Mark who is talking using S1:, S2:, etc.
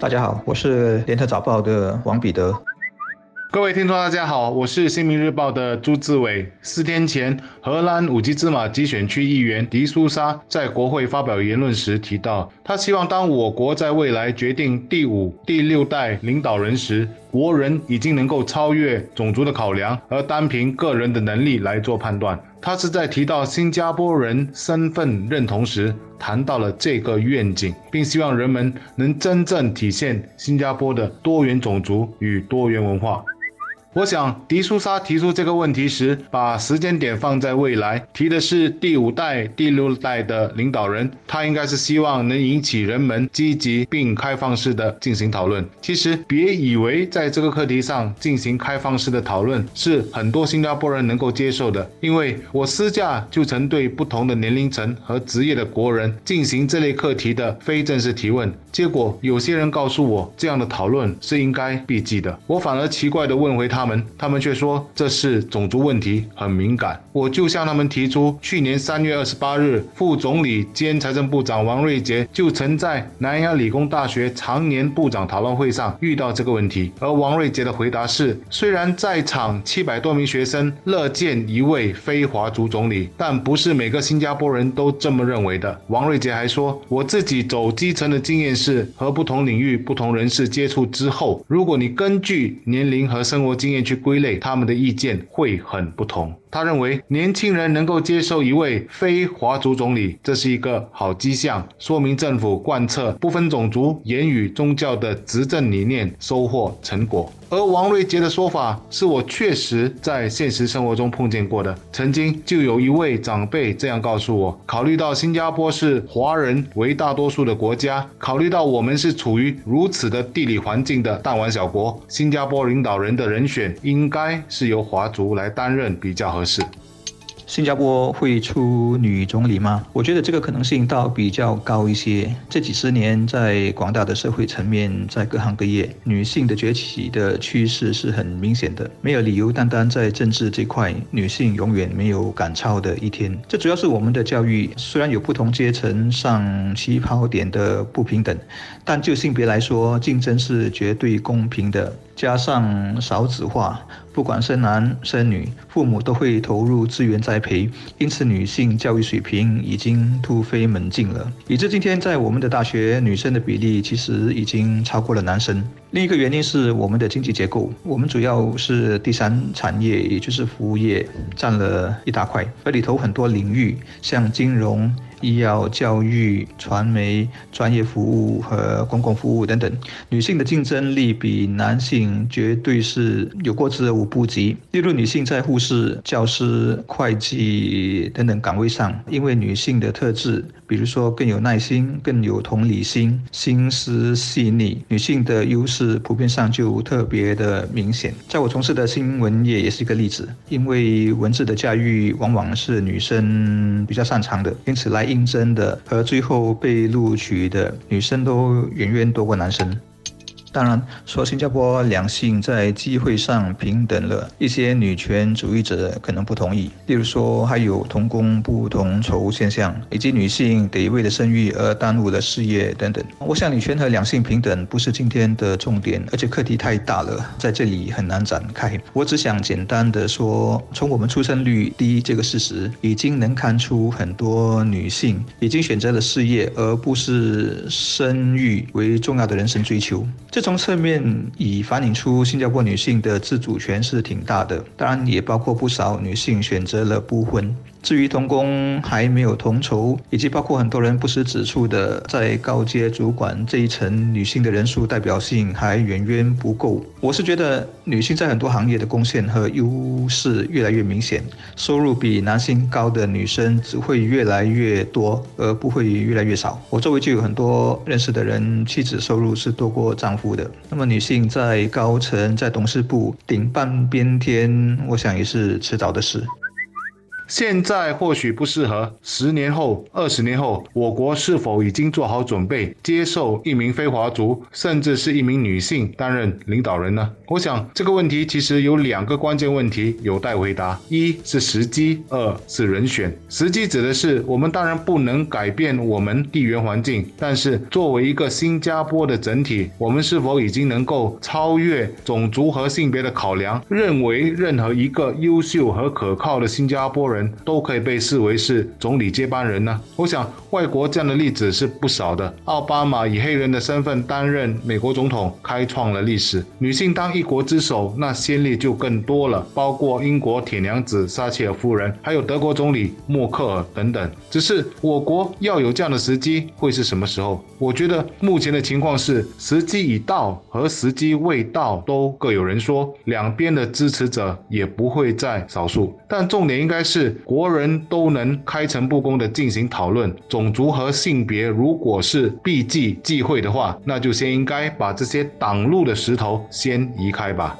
S1: 大家好，我是联合早报的王彼得。
S2: 各位听众，大家好，我是新民日报的朱志伟。四天前，荷兰五级芝麻集选区议员迪苏莎在国会发表言论时提到，他希望当我国在未来决定第五、第六代领导人时，国人已经能够超越种族的考量，而单凭个人的能力来做判断。他是在提到新加坡人身份认同时，谈到了这个愿景，并希望人们能真正体现新加坡的多元种族与多元文化。我想，迪苏莎提出这个问题时，把时间点放在未来，提的是第五代、第六代的领导人。他应该是希望能引起人们积极并开放式的进行讨论。其实，别以为在这个课题上进行开放式的讨论是很多新加坡人能够接受的，因为我私下就曾对不同的年龄层和职业的国人进行这类课题的非正式提问，结果有些人告诉我，这样的讨论是应该避忌的。我反而奇怪地问回他。他们，他们却说这是种族问题，很敏感。我就向他们提出，去年三月二十八日，副总理兼财政部长王瑞杰就曾在南洋理工大学常年部长讨论会上遇到这个问题，而王瑞杰的回答是：虽然在场七百多名学生乐见一位非华族总理，但不是每个新加坡人都这么认为的。王瑞杰还说，我自己走基层的经验是，和不同领域、不同人士接触之后，如果你根据年龄和生活经验，去归类他们的意见会很不同。他认为年轻人能够接受一位非华族总理，这是一个好迹象，说明政府贯彻不分种族、言语、宗教的执政理念收获成果。而王瑞杰的说法是我确实在现实生活中碰见过的。曾经就有一位长辈这样告诉我：考虑到新加坡是华人为大多数的国家，考虑到我们是处于如此的地理环境的弹丸小国，新加坡领导人的人选应该是由华族来担任比较合。适。
S1: 新加坡会出女总理吗？我觉得这个可能性倒比较高一些。这几十年，在广大的社会层面，在各行各业，女性的崛起的趋势是很明显的，没有理由单单在政治这块，女性永远没有赶超的一天。这主要是我们的教育，虽然有不同阶层上起跑点的不平等，但就性别来说，竞争是绝对公平的。加上少子化，不管生男生女，父母都会投入资源栽培，因此女性教育水平已经突飞猛进了。以致今天在我们的大学，女生的比例其实已经超过了男生。另一个原因是我们的经济结构，我们主要是第三产业，也就是服务业占了一大块，而里头很多领域，像金融。医药、教育、传媒、专业服务和公共服务等等，女性的竞争力比男性绝对是有过之而无不及。例如，女性在护士、教师、会计等等岗位上，因为女性的特质，比如说更有耐心、更有同理心、心思细腻，女性的优势普遍上就特别的明显。在我从事的新闻业也是一个例子，因为文字的驾驭往往是女生比较擅长的，因此来。竞争的而最后被录取的女生都远远多过男生。当然，说新加坡两性在机会上平等了，一些女权主义者可能不同意。例如说，还有同工不同酬现象，以及女性得为了生育而耽误了事业等等。我想，女权和两性平等不是今天的重点，而且课题太大了，在这里很难展开。我只想简单的说，从我们出生率低这个事实，已经能看出很多女性已经选择了事业，而不是生育为重要的人生追求。这从侧面已反映出新加坡女性的自主权是挺大的，当然也包括不少女性选择了不婚。至于同工还没有同酬，以及包括很多人不时指出的，在高阶主管这一层，女性的人数代表性还远远不够。我是觉得女性在很多行业的贡献和优势越来越明显，收入比男性高的女生只会越来越多，而不会越来越少。我周围就有很多认识的人，妻子收入是多过丈夫的。那么女性在高层、在董事部顶半边天，我想也是迟早的事。
S2: 现在或许不适合，十年后、二十年后，我国是否已经做好准备接受一名非华族，甚至是一名女性担任领导人呢？我想这个问题其实有两个关键问题有待回答：一是时机，二是人选。时机指的是我们当然不能改变我们地缘环境，但是作为一个新加坡的整体，我们是否已经能够超越种族和性别的考量，认为任何一个优秀和可靠的新加坡人人都可以被视为是总理接班人呢？我想外国这样的例子是不少的。奥巴马以黑人的身份担任美国总统，开创了历史。女性当一国之首，那先例就更多了，包括英国铁娘子撒切尔夫人，还有德国总理默克尔等等。只是我国要有这样的时机，会是什么时候？我觉得目前的情况是时机已到和时机未到都各有人说，两边的支持者也不会在少数。但重点应该是国人都能开诚布公地进行讨论，种族和性别如果是避忌忌讳的话，那就先应该把这些挡路的石头先移开吧。